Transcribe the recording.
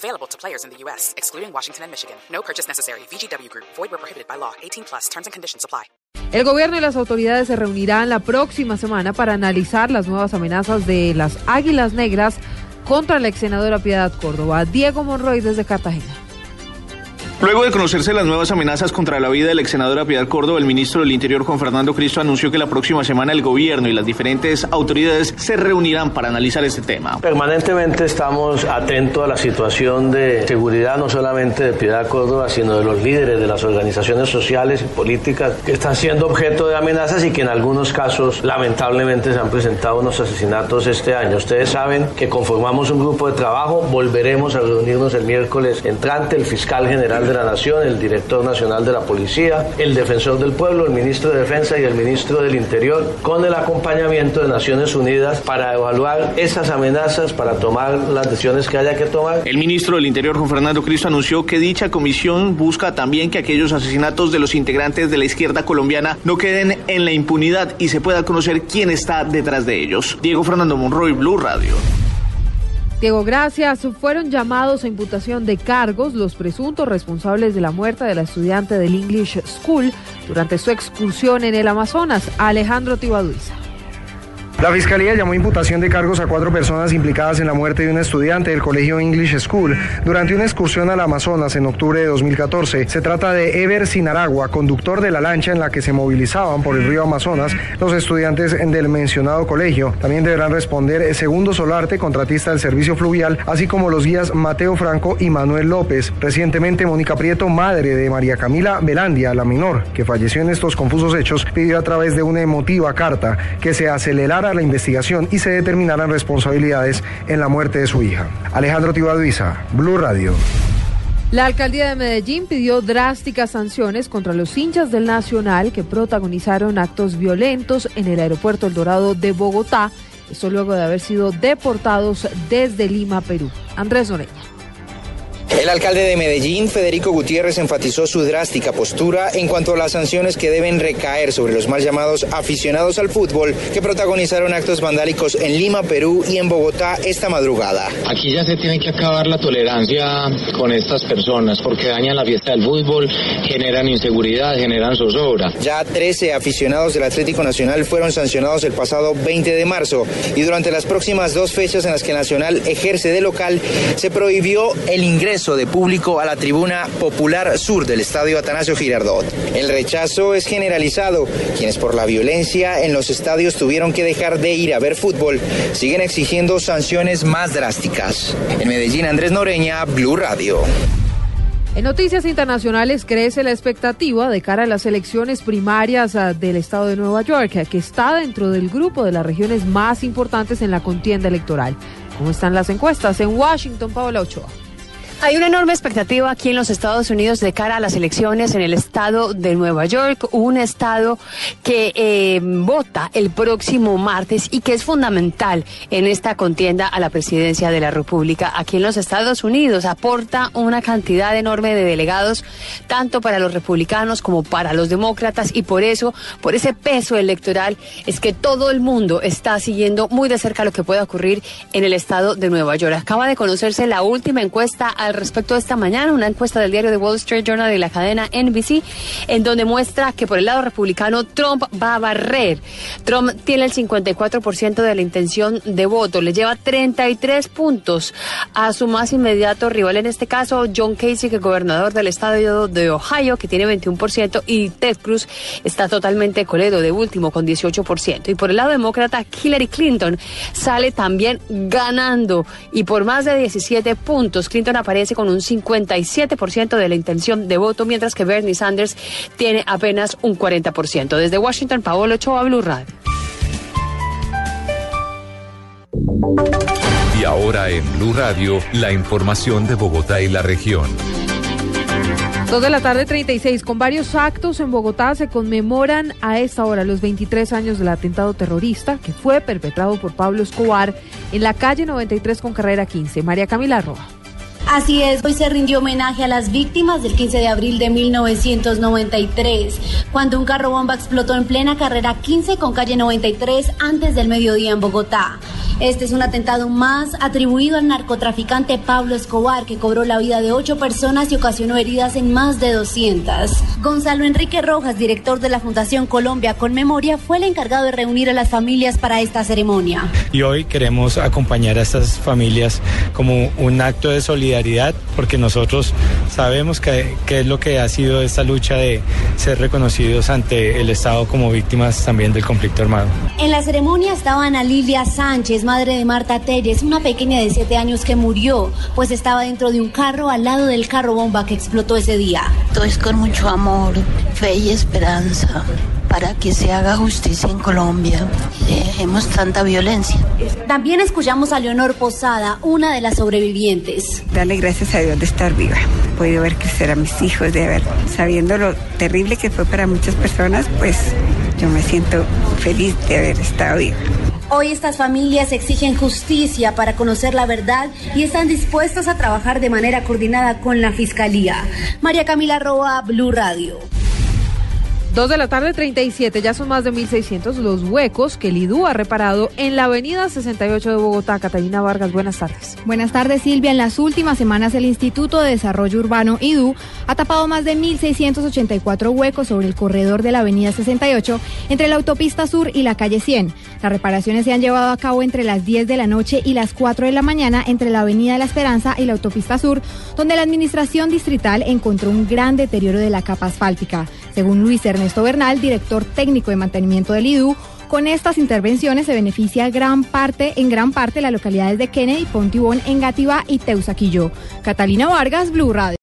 Available to players in the U.S., excluding Washington and Michigan. No purchase necessary. VGW Group. Void where prohibited by law. 18 plus. Terms and conditions apply. El gobierno y las autoridades se reunirán la próxima semana para analizar las nuevas amenazas de las Águilas Negras contra la ex senadora Piedad Córdoba. Diego Monroy desde Cartagena. Luego de conocerse las nuevas amenazas contra la vida del ex senadora Piedad Córdoba, el ministro del Interior Juan Fernando Cristo anunció que la próxima semana el gobierno y las diferentes autoridades se reunirán para analizar este tema. Permanentemente estamos atentos a la situación de seguridad no solamente de Piedad Córdoba, sino de los líderes de las organizaciones sociales y políticas que están siendo objeto de amenazas y que en algunos casos lamentablemente se han presentado unos asesinatos este año. Ustedes saben que conformamos un grupo de trabajo, volveremos a reunirnos el miércoles entrante, el fiscal general de la Nación, el director nacional de la Policía, el defensor del pueblo, el ministro de Defensa y el ministro del Interior, con el acompañamiento de Naciones Unidas para evaluar esas amenazas, para tomar las decisiones que haya que tomar. El ministro del Interior, Juan Fernando Cristo, anunció que dicha comisión busca también que aquellos asesinatos de los integrantes de la izquierda colombiana no queden en la impunidad y se pueda conocer quién está detrás de ellos. Diego Fernando Monroy, Blue Radio. Diego, gracias. Fueron llamados a imputación de cargos los presuntos responsables de la muerte de la estudiante del English School durante su excursión en el Amazonas, Alejandro Tibaduiza. La Fiscalía llamó imputación de cargos a cuatro personas implicadas en la muerte de un estudiante del Colegio English School durante una excursión al Amazonas en octubre de 2014. Se trata de Ever Sinaragua, conductor de la lancha en la que se movilizaban por el río Amazonas los estudiantes del mencionado colegio. También deberán responder Segundo Solarte, contratista del servicio fluvial, así como los guías Mateo Franco y Manuel López. Recientemente, Mónica Prieto, madre de María Camila Belandia, la menor, que falleció en estos confusos hechos, pidió a través de una emotiva carta que se acelerara la investigación y se determinaran responsabilidades en la muerte de su hija. Alejandro Tibaduiza, Blue Radio. La alcaldía de Medellín pidió drásticas sanciones contra los hinchas del Nacional que protagonizaron actos violentos en el aeropuerto El Dorado de Bogotá, esto luego de haber sido deportados desde Lima, Perú. Andrés Noreña. El alcalde de Medellín, Federico Gutiérrez, enfatizó su drástica postura en cuanto a las sanciones que deben recaer sobre los mal llamados aficionados al fútbol que protagonizaron actos vandálicos en Lima, Perú y en Bogotá esta madrugada. Aquí ya se tiene que acabar la tolerancia con estas personas porque dañan la fiesta del fútbol, generan inseguridad, generan zozobra. Ya 13 aficionados del Atlético Nacional fueron sancionados el pasado 20 de marzo y durante las próximas dos fechas en las que Nacional ejerce de local se prohibió el ingreso de público a la tribuna popular sur del estadio Atanasio Girardot. El rechazo es generalizado. Quienes por la violencia en los estadios tuvieron que dejar de ir a ver fútbol siguen exigiendo sanciones más drásticas. En Medellín, Andrés Noreña, Blue Radio. En noticias internacionales crece la expectativa de cara a las elecciones primarias ah, del estado de Nueva York, que está dentro del grupo de las regiones más importantes en la contienda electoral. ¿Cómo están las encuestas? En Washington, Paola Ochoa. Hay una enorme expectativa aquí en los Estados Unidos de cara a las elecciones en el estado de Nueva York, un estado que eh, vota el próximo martes y que es fundamental en esta contienda a la presidencia de la República aquí en los Estados Unidos. Aporta una cantidad enorme de delegados, tanto para los republicanos como para los demócratas, y por eso, por ese peso electoral, es que todo el mundo está siguiendo muy de cerca lo que pueda ocurrir en el estado de Nueva York. Acaba de conocerse la última encuesta al respecto esta mañana, una encuesta del diario The Wall Street Journal y la cadena NBC, en donde muestra que por el lado republicano Trump va a barrer. Trump tiene el 54% de la intención de voto, le lleva 33 puntos a su más inmediato rival, en este caso John Casey, que es gobernador del estado de Ohio, que tiene 21%, y Ted Cruz está totalmente coledo de último con 18%. Y por el lado demócrata, Hillary Clinton sale también ganando y por más de 17 puntos. Clinton aparece con un 57% de la intención de voto, mientras que Bernie Sanders tiene apenas un 40%. Desde Washington, Paolo Ochoa, Blue Radio. Y ahora en Blue Radio, la información de Bogotá y la región. Dos de la tarde 36, con varios actos en Bogotá se conmemoran a esta hora los 23 años del atentado terrorista que fue perpetrado por Pablo Escobar en la calle 93 con carrera 15. María Camila Roja. Así es, hoy se rindió homenaje a las víctimas del 15 de abril de 1993, cuando un carro bomba explotó en plena carrera 15 con calle 93 antes del mediodía en Bogotá. Este es un atentado más atribuido al narcotraficante Pablo Escobar, que cobró la vida de ocho personas y ocasionó heridas en más de 200. Gonzalo Enrique Rojas, director de la Fundación Colombia con Memoria, fue el encargado de reunir a las familias para esta ceremonia. Y hoy queremos acompañar a estas familias como un acto de solidaridad, porque nosotros sabemos que, que es lo que ha sido esta lucha de ser reconocidos ante el Estado como víctimas también del conflicto armado. En la ceremonia estaba Ana Lilia Sánchez, madre de Marta Telles, una pequeña de siete años que murió, pues estaba dentro de un carro al lado del carro bomba que explotó ese día. Todo es con mucho amor, fe y esperanza para que se haga justicia en Colombia. Dejemos tanta violencia. También escuchamos a Leonor Posada, una de las sobrevivientes. Darle gracias a Dios de estar viva. He podido ver crecer a mis hijos, de ver, sabiendo lo terrible que fue para muchas personas, pues yo me siento feliz de haber estado viva. Hoy estas familias exigen justicia para conocer la verdad y están dispuestas a trabajar de manera coordinada con la Fiscalía. María Camila Roa, Blue Radio. Dos de la tarde 37, ya son más de 1.600 los huecos que el IDU ha reparado en la avenida 68 de Bogotá. Catalina Vargas, buenas tardes. Buenas tardes, Silvia. En las últimas semanas, el Instituto de Desarrollo Urbano, IDU, ha tapado más de 1.684 huecos sobre el corredor de la avenida 68 entre la autopista sur y la calle 100. Las reparaciones se han llevado a cabo entre las 10 de la noche y las 4 de la mañana entre la avenida de la Esperanza y la autopista sur, donde la administración distrital encontró un gran deterioro de la capa asfáltica. Según Luis Ernesto Bernal, director técnico de mantenimiento del IDU, con estas intervenciones se beneficia gran parte, en gran parte las localidades de Kennedy, Pontibón, Engativá y Teusaquillo. Catalina Vargas, Blue Radio.